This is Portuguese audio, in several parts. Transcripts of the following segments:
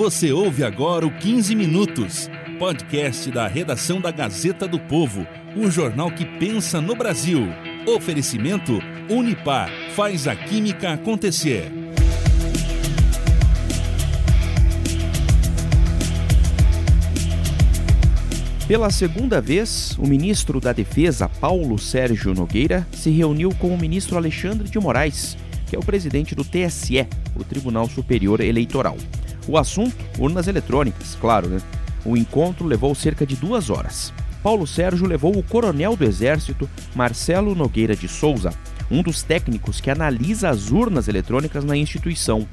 Você ouve agora o 15 Minutos, podcast da redação da Gazeta do Povo, o jornal que pensa no Brasil. Oferecimento Unipar faz a química acontecer. Pela segunda vez, o ministro da Defesa, Paulo Sérgio Nogueira, se reuniu com o ministro Alexandre de Moraes, que é o presidente do TSE, o Tribunal Superior Eleitoral. O assunto, urnas eletrônicas, claro, né? O encontro levou cerca de duas horas. Paulo Sérgio levou o coronel do Exército, Marcelo Nogueira de Souza, um dos técnicos que analisa as urnas eletrônicas na instituição.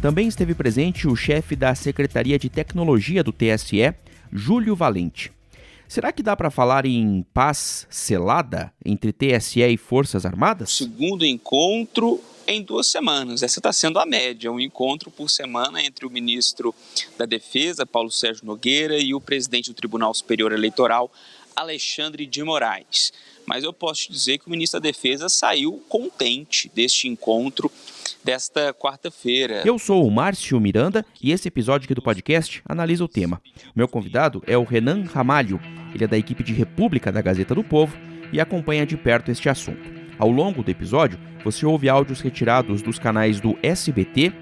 Também esteve presente o chefe da Secretaria de Tecnologia do TSE, Júlio Valente. Será que dá para falar em paz selada entre TSE e Forças Armadas? Segundo encontro em duas semanas. Essa está sendo a média, um encontro por semana entre o ministro da Defesa, Paulo Sérgio Nogueira, e o presidente do Tribunal Superior Eleitoral, Alexandre de Moraes. Mas eu posso te dizer que o ministro da Defesa saiu contente deste encontro desta quarta-feira. Eu sou o Márcio Miranda e esse episódio aqui do podcast analisa o tema. Meu convidado é o Renan Ramalho. Ele é da equipe de República da Gazeta do Povo e acompanha de perto este assunto. Ao longo do episódio, você ouve áudios retirados dos canais do SBT,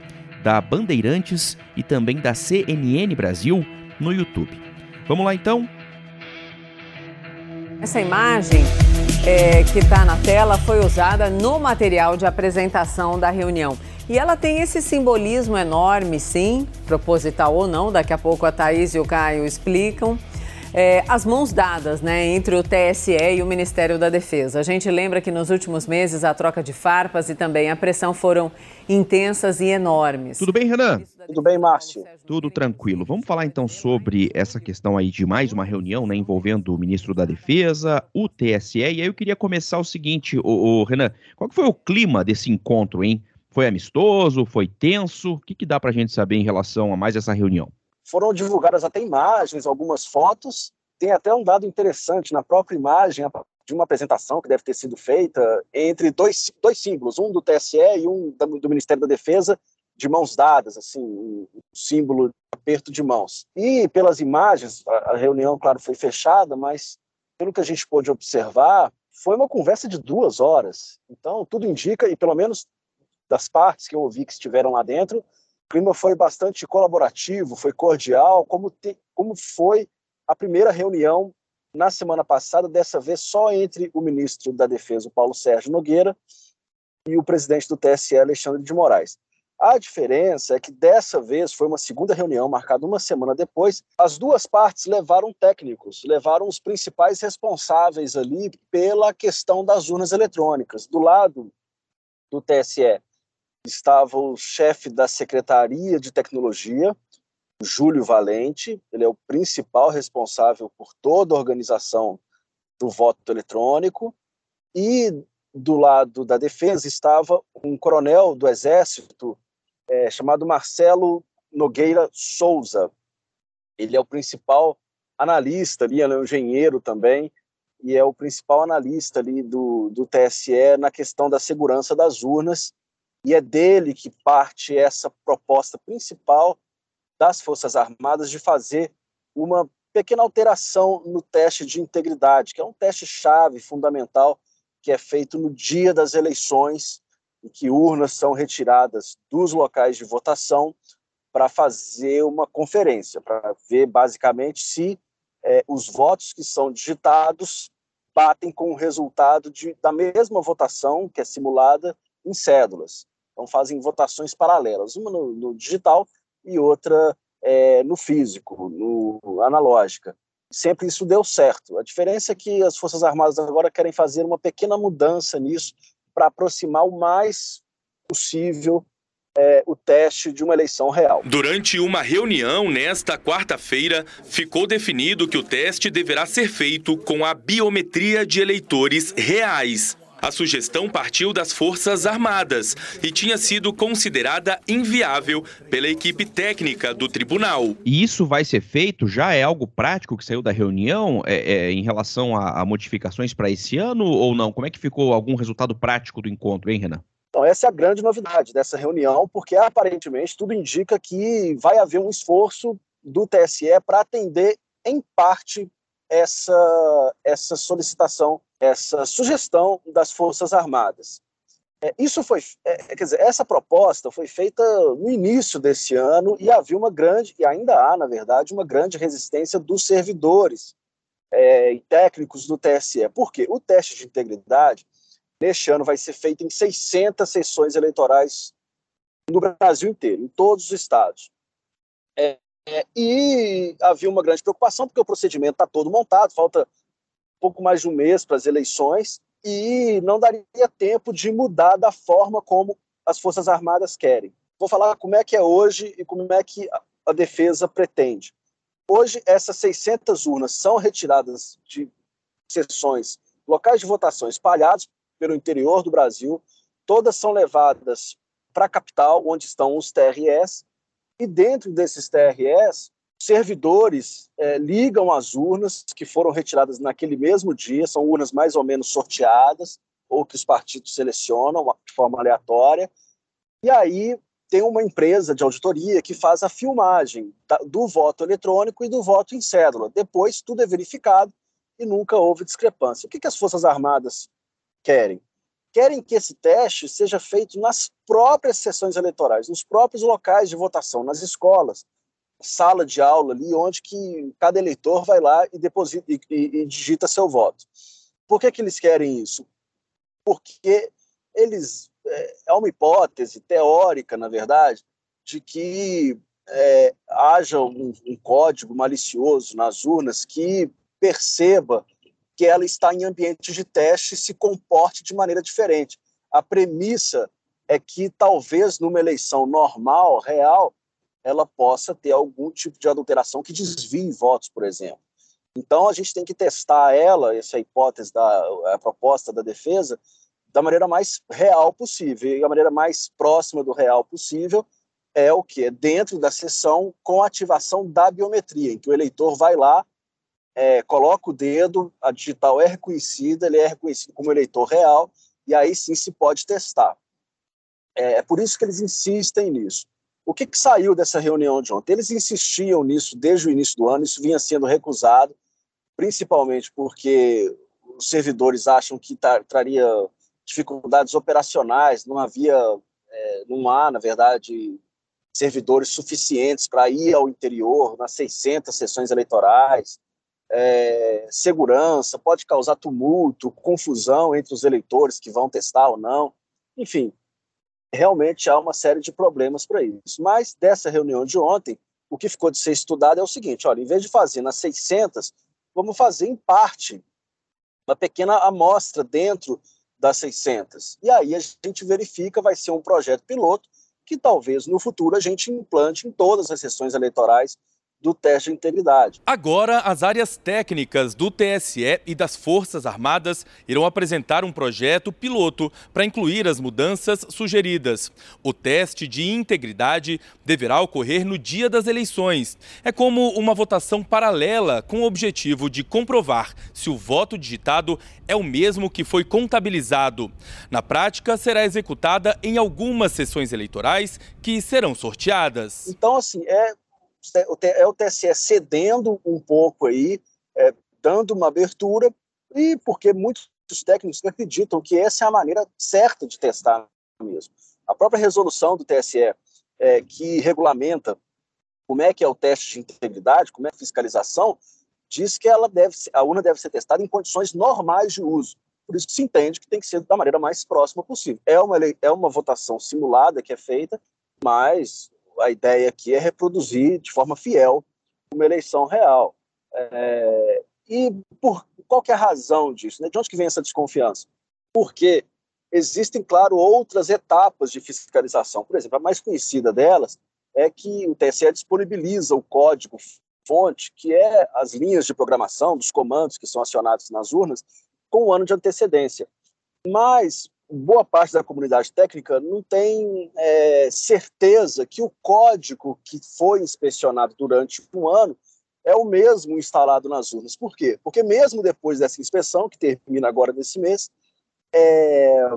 da Bandeirantes e também da CNN Brasil no YouTube. Vamos lá então? Essa imagem é, que está na tela foi usada no material de apresentação da reunião. E ela tem esse simbolismo enorme, sim, proposital ou não, daqui a pouco a Thaís e o Caio explicam é, as mãos dadas né, entre o TSE e o Ministério da Defesa. A gente lembra que nos últimos meses a troca de farpas e também a pressão foram intensas e enormes. Tudo bem, Renan? Tudo bem, Márcio? Tudo tranquilo. Vamos falar então sobre essa questão aí de mais uma reunião né, envolvendo o ministro da Defesa, o TSE. E aí eu queria começar o seguinte, o, o Renan, qual foi o clima desse encontro, hein? Foi amistoso? Foi tenso? O que, que dá para a gente saber em relação a mais essa reunião? Foram divulgadas até imagens, algumas fotos. Tem até um dado interessante na própria imagem de uma apresentação que deve ter sido feita entre dois, dois símbolos, um do TSE e um do Ministério da Defesa, de mãos dadas, assim, um símbolo de aperto de mãos. E pelas imagens, a reunião, claro, foi fechada, mas pelo que a gente pôde observar, foi uma conversa de duas horas. Então, tudo indica, e pelo menos das partes que eu ouvi que estiveram lá dentro, clima foi bastante colaborativo, foi cordial, como, te, como foi a primeira reunião na semana passada, dessa vez só entre o ministro da Defesa, Paulo Sérgio Nogueira, e o presidente do TSE, Alexandre de Moraes. A diferença é que dessa vez foi uma segunda reunião marcada uma semana depois. As duas partes levaram técnicos, levaram os principais responsáveis ali pela questão das urnas eletrônicas. Do lado do TSE estava o chefe da Secretaria de Tecnologia, Júlio Valente, ele é o principal responsável por toda a organização do voto eletrônico, e do lado da defesa estava um coronel do Exército é, chamado Marcelo Nogueira Souza. Ele é o principal analista ali, ele é um engenheiro também, e é o principal analista ali do, do TSE na questão da segurança das urnas e é dele que parte essa proposta principal das Forças Armadas de fazer uma pequena alteração no teste de integridade, que é um teste chave fundamental que é feito no dia das eleições e que urnas são retiradas dos locais de votação para fazer uma conferência, para ver basicamente se é, os votos que são digitados batem com o resultado de, da mesma votação que é simulada em cédulas. Então fazem votações paralelas, uma no, no digital e outra é, no físico, no analógica. sempre isso deu certo. A diferença é que as Forças Armadas agora querem fazer uma pequena mudança nisso para aproximar o mais possível é, o teste de uma eleição real. Durante uma reunião nesta quarta-feira, ficou definido que o teste deverá ser feito com a biometria de eleitores reais. A sugestão partiu das Forças Armadas e tinha sido considerada inviável pela equipe técnica do tribunal. E isso vai ser feito? Já é algo prático que saiu da reunião é, é, em relação a, a modificações para esse ano ou não? Como é que ficou algum resultado prático do encontro, hein, Renan? Então, essa é a grande novidade dessa reunião, porque aparentemente tudo indica que vai haver um esforço do TSE para atender, em parte, essa, essa solicitação, essa sugestão das Forças Armadas. É, isso foi, é, quer dizer, essa proposta foi feita no início desse ano e havia uma grande, e ainda há, na verdade, uma grande resistência dos servidores é, e técnicos do TSE. Por quê? O teste de integridade neste ano vai ser feito em 600 sessões eleitorais no Brasil inteiro, em todos os estados. É, é, e havia uma grande preocupação, porque o procedimento está todo montado, falta pouco mais de um mês para as eleições, e não daria tempo de mudar da forma como as Forças Armadas querem. Vou falar como é que é hoje e como é que a defesa pretende. Hoje, essas 600 urnas são retiradas de sessões, locais de votação espalhados pelo interior do Brasil, todas são levadas para a capital, onde estão os TRS, e dentro desses TRS, servidores é, ligam as urnas que foram retiradas naquele mesmo dia, são urnas mais ou menos sorteadas, ou que os partidos selecionam de forma aleatória, e aí tem uma empresa de auditoria que faz a filmagem do voto eletrônico e do voto em cédula. Depois, tudo é verificado e nunca houve discrepância. O que, que as Forças Armadas querem? Querem que esse teste seja feito nas próprias sessões eleitorais, nos próprios locais de votação, nas escolas, sala de aula ali, onde que cada eleitor vai lá e deposita e, e, e digita seu voto. Por que, que eles querem isso? Porque eles é, é uma hipótese teórica, na verdade, de que é, haja um, um código malicioso nas urnas que perceba que ela está em ambiente de teste se comporte de maneira diferente. A premissa é que talvez numa eleição normal, real, ela possa ter algum tipo de adulteração que desvie votos, por exemplo. Então a gente tem que testar ela, essa hipótese da proposta da defesa, da maneira mais real possível. E a maneira mais próxima do real possível é o que? Dentro da sessão com ativação da biometria, em que o eleitor vai lá é, coloca o dedo, a digital é reconhecida, ele é reconhecido como eleitor real, e aí sim se pode testar. É, é por isso que eles insistem nisso. O que, que, saiu dessa reunião de ontem? Eles insistiam nisso desde o início do ano, isso vinha sendo recusado, principalmente porque os servidores acham que traria dificuldades operacionais, não havia, é, não há, na verdade, servidores suficientes para ir ao interior nas 600 sessões eleitorais é, segurança, pode causar tumulto, confusão entre os eleitores que vão testar ou não. Enfim, realmente há uma série de problemas para isso. Mas dessa reunião de ontem, o que ficou de ser estudado é o seguinte: olha, em vez de fazer nas 600, vamos fazer em parte, uma pequena amostra dentro das 600. E aí a gente verifica, vai ser um projeto piloto que talvez no futuro a gente implante em todas as sessões eleitorais do teste de integridade. Agora, as áreas técnicas do TSE e das Forças Armadas irão apresentar um projeto piloto para incluir as mudanças sugeridas. O teste de integridade deverá ocorrer no dia das eleições. É como uma votação paralela com o objetivo de comprovar se o voto digitado é o mesmo que foi contabilizado. Na prática, será executada em algumas sessões eleitorais que serão sorteadas. Então, assim, é é o TSE cedendo um pouco aí, é, dando uma abertura, e porque muitos técnicos acreditam que essa é a maneira certa de testar mesmo. A própria resolução do TSE, é, que regulamenta como é que é o teste de integridade, como é a fiscalização, diz que ela deve, a urna deve ser testada em condições normais de uso. Por isso se entende que tem que ser da maneira mais próxima possível. É uma, é uma votação simulada que é feita, mas a ideia aqui é reproduzir de forma fiel uma eleição real. É, e por qual que é a razão disso? Né? De onde que vem essa desconfiança? Porque existem, claro, outras etapas de fiscalização. Por exemplo, a mais conhecida delas é que o TSE disponibiliza o código fonte, que é as linhas de programação dos comandos que são acionados nas urnas, com um ano de antecedência. Mas boa parte da comunidade técnica não tem é, certeza que o código que foi inspecionado durante um ano é o mesmo instalado nas urnas. Por quê? Porque mesmo depois dessa inspeção, que termina agora nesse mês, é,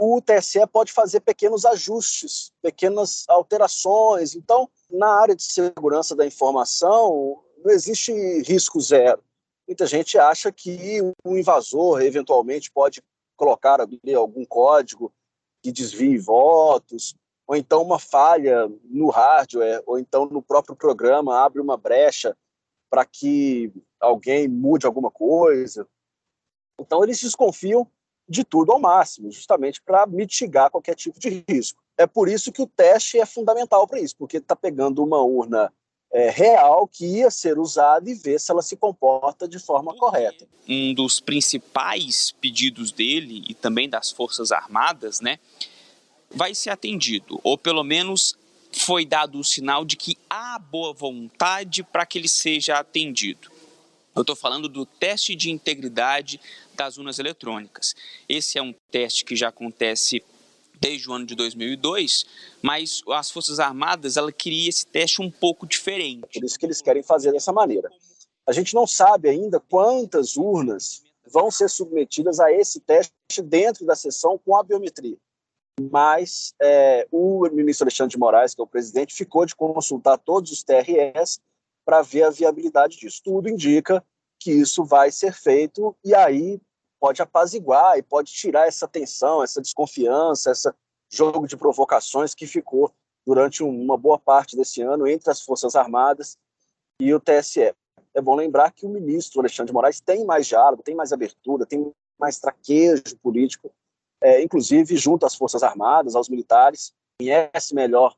o TSE pode fazer pequenos ajustes, pequenas alterações. Então, na área de segurança da informação, não existe risco zero. Muita gente acha que um invasor eventualmente pode colocar ali algum código que desvie votos, ou então uma falha no hardware, ou então no próprio programa abre uma brecha para que alguém mude alguma coisa. Então eles desconfiam de tudo ao máximo, justamente para mitigar qualquer tipo de risco. É por isso que o teste é fundamental para isso, porque está pegando uma urna é, real que ia ser usada e ver se ela se comporta de forma correta. Um dos principais pedidos dele e também das Forças Armadas, né, vai ser atendido, ou pelo menos foi dado o sinal de que há boa vontade para que ele seja atendido. Eu estou falando do teste de integridade das urnas eletrônicas. Esse é um teste que já acontece desde o ano de 2002, mas as Forças Armadas ela queria esse teste um pouco diferente. Por isso que eles querem fazer dessa maneira. A gente não sabe ainda quantas urnas vão ser submetidas a esse teste dentro da sessão com a biometria. Mas é, o ministro Alexandre de Moraes, que é o presidente, ficou de consultar todos os TRS para ver a viabilidade disso. Tudo indica que isso vai ser feito e aí pode apaziguar e pode tirar essa tensão, essa desconfiança, esse jogo de provocações que ficou durante uma boa parte desse ano entre as Forças Armadas e o TSE. É bom lembrar que o ministro Alexandre de Moraes tem mais diálogo, tem mais abertura, tem mais traquejo político, é, inclusive junto às Forças Armadas, aos militares, conhece melhor,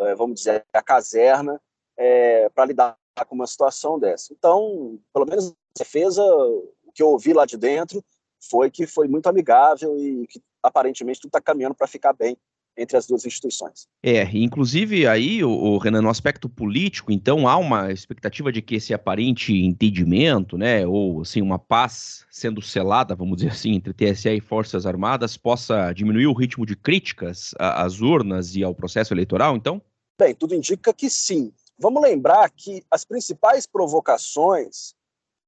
é, vamos dizer, a caserna é, para lidar com uma situação dessa. Então, pelo menos a defesa, o que eu ouvi lá de dentro, foi que foi muito amigável e que aparentemente tudo está caminhando para ficar bem entre as duas instituições. É, inclusive aí, o, o, Renan, no aspecto político, então há uma expectativa de que esse aparente entendimento, né, ou assim, uma paz sendo selada, vamos dizer assim, entre TSE e Forças Armadas possa diminuir o ritmo de críticas às urnas e ao processo eleitoral, então? Bem, tudo indica que sim. Vamos lembrar que as principais provocações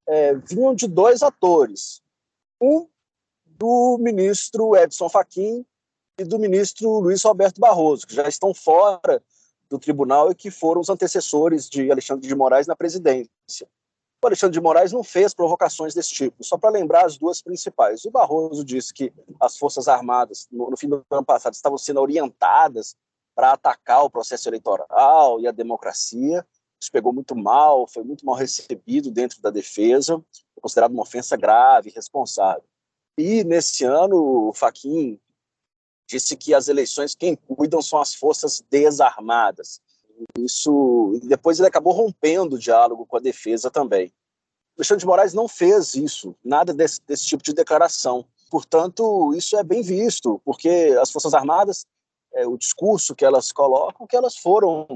é, vinham de dois atores. Um do ministro Edson Fachin e do ministro Luiz Roberto Barroso, que já estão fora do tribunal e que foram os antecessores de Alexandre de Moraes na presidência. O Alexandre de Moraes não fez provocações desse tipo, só para lembrar as duas principais. O Barroso disse que as Forças Armadas, no, no fim do ano passado, estavam sendo orientadas para atacar o processo eleitoral e a democracia. Isso pegou muito mal, foi muito mal recebido dentro da defesa, considerado uma ofensa grave, responsável. E nesse ano, o Faquin disse que as eleições quem cuidam são as forças desarmadas. Isso depois ele acabou rompendo o diálogo com a defesa também. O Alexandre de Moraes não fez isso, nada desse, desse tipo de declaração. Portanto, isso é bem visto, porque as Forças Armadas, é, o discurso que elas colocam, que elas foram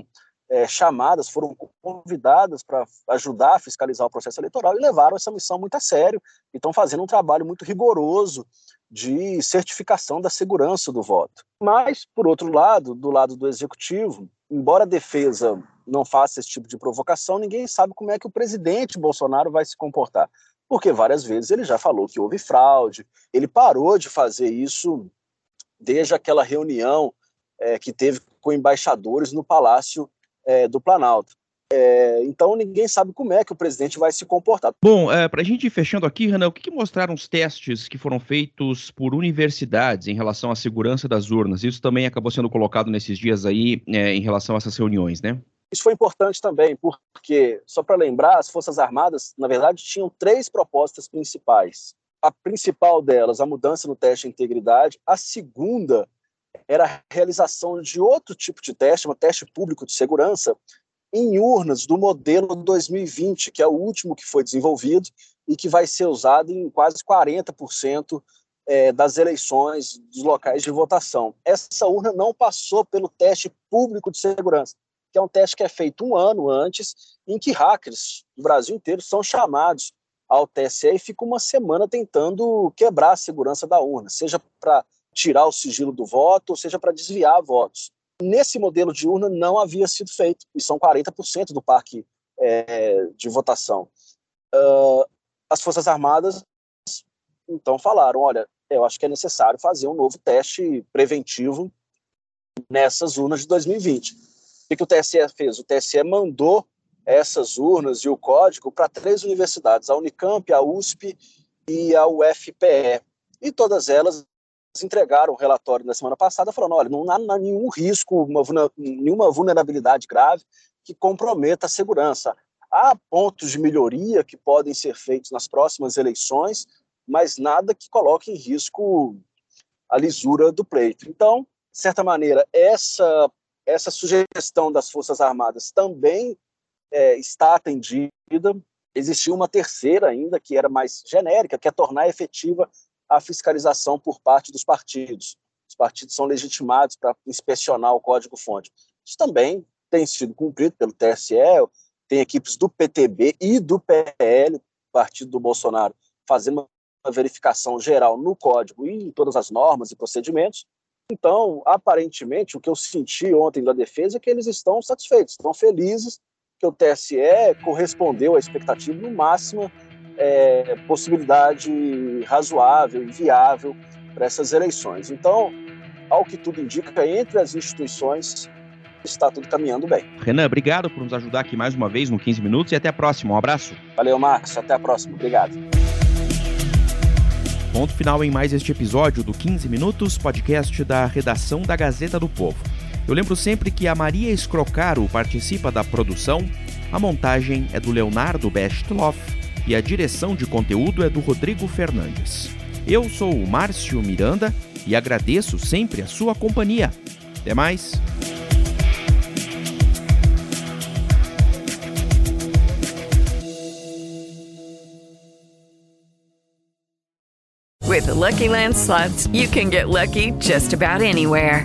é, chamadas, foram convidadas para ajudar a fiscalizar o processo eleitoral e levaram essa missão muito a sério e estão fazendo um trabalho muito rigoroso de certificação da segurança do voto. Mas, por outro lado, do lado do executivo, embora a defesa não faça esse tipo de provocação, ninguém sabe como é que o presidente Bolsonaro vai se comportar. Porque várias vezes ele já falou que houve fraude, ele parou de fazer isso desde aquela reunião é, que teve com embaixadores no Palácio é, do Planalto. É, então ninguém sabe como é que o presidente vai se comportar. Bom, é, para a gente ir fechando aqui, Renan, o que, que, mostraram os testes que foram feitos por universidades em relação à segurança das urnas? Isso também acabou sendo colocado nesses dias aí é, em relação a essas reuniões, né? Isso foi importante também, porque, só para lembrar, as Forças Armadas, na verdade, tinham três propostas principais. A principal delas, a mudança no teste de integridade. A segunda era a realização de outro tipo de teste, um teste público de segurança, em urnas do modelo 2020, que é o último que foi desenvolvido e que vai ser usado em quase 40% é, das eleições dos locais de votação. Essa urna não passou pelo teste público de segurança, que é um teste que é feito um ano antes, em que hackers do Brasil inteiro são chamados ao TSE e ficam uma semana tentando quebrar a segurança da urna, seja para tirar o sigilo do voto, ou seja para desviar votos. Nesse modelo de urna não havia sido feito, e são 40% do parque é, de votação. Uh, as Forças Armadas então falaram: olha, eu acho que é necessário fazer um novo teste preventivo nessas urnas de 2020. O que o TSE fez? O TSE mandou essas urnas e o código para três universidades, a Unicamp, a USP e a UFPE. E todas elas entregaram um relatório na semana passada falando, olha, não há nenhum risco, uma, nenhuma vulnerabilidade grave que comprometa a segurança. Há pontos de melhoria que podem ser feitos nas próximas eleições, mas nada que coloque em risco a lisura do pleito. Então, de certa maneira, essa, essa sugestão das Forças Armadas também é, está atendida. Existiu uma terceira ainda, que era mais genérica, que é tornar efetiva a fiscalização por parte dos partidos. Os partidos são legitimados para inspecionar o código-fonte. Isso também tem sido cumprido pelo TSE, tem equipes do PTB e do PL, partido do Bolsonaro, fazendo uma verificação geral no código e em todas as normas e procedimentos. Então, aparentemente, o que eu senti ontem da defesa é que eles estão satisfeitos, estão felizes que o TSE correspondeu à expectativa no máximo é, possibilidade razoável e viável para essas eleições. Então, ao que tudo indica, entre as instituições está tudo caminhando bem. Renan, obrigado por nos ajudar aqui mais uma vez no 15 Minutos e até a próxima. Um abraço. Valeu, Marcos. Até a próxima. Obrigado. Ponto final em mais este episódio do 15 Minutos, podcast da redação da Gazeta do Povo. Eu lembro sempre que a Maria Escrocaro participa da produção, a montagem é do Leonardo Bestloff e a direção de conteúdo é do Rodrigo Fernandes. Eu sou o Márcio Miranda e agradeço sempre a sua companhia. Até mais! With the Lucky Land slots, you can get lucky just about anywhere.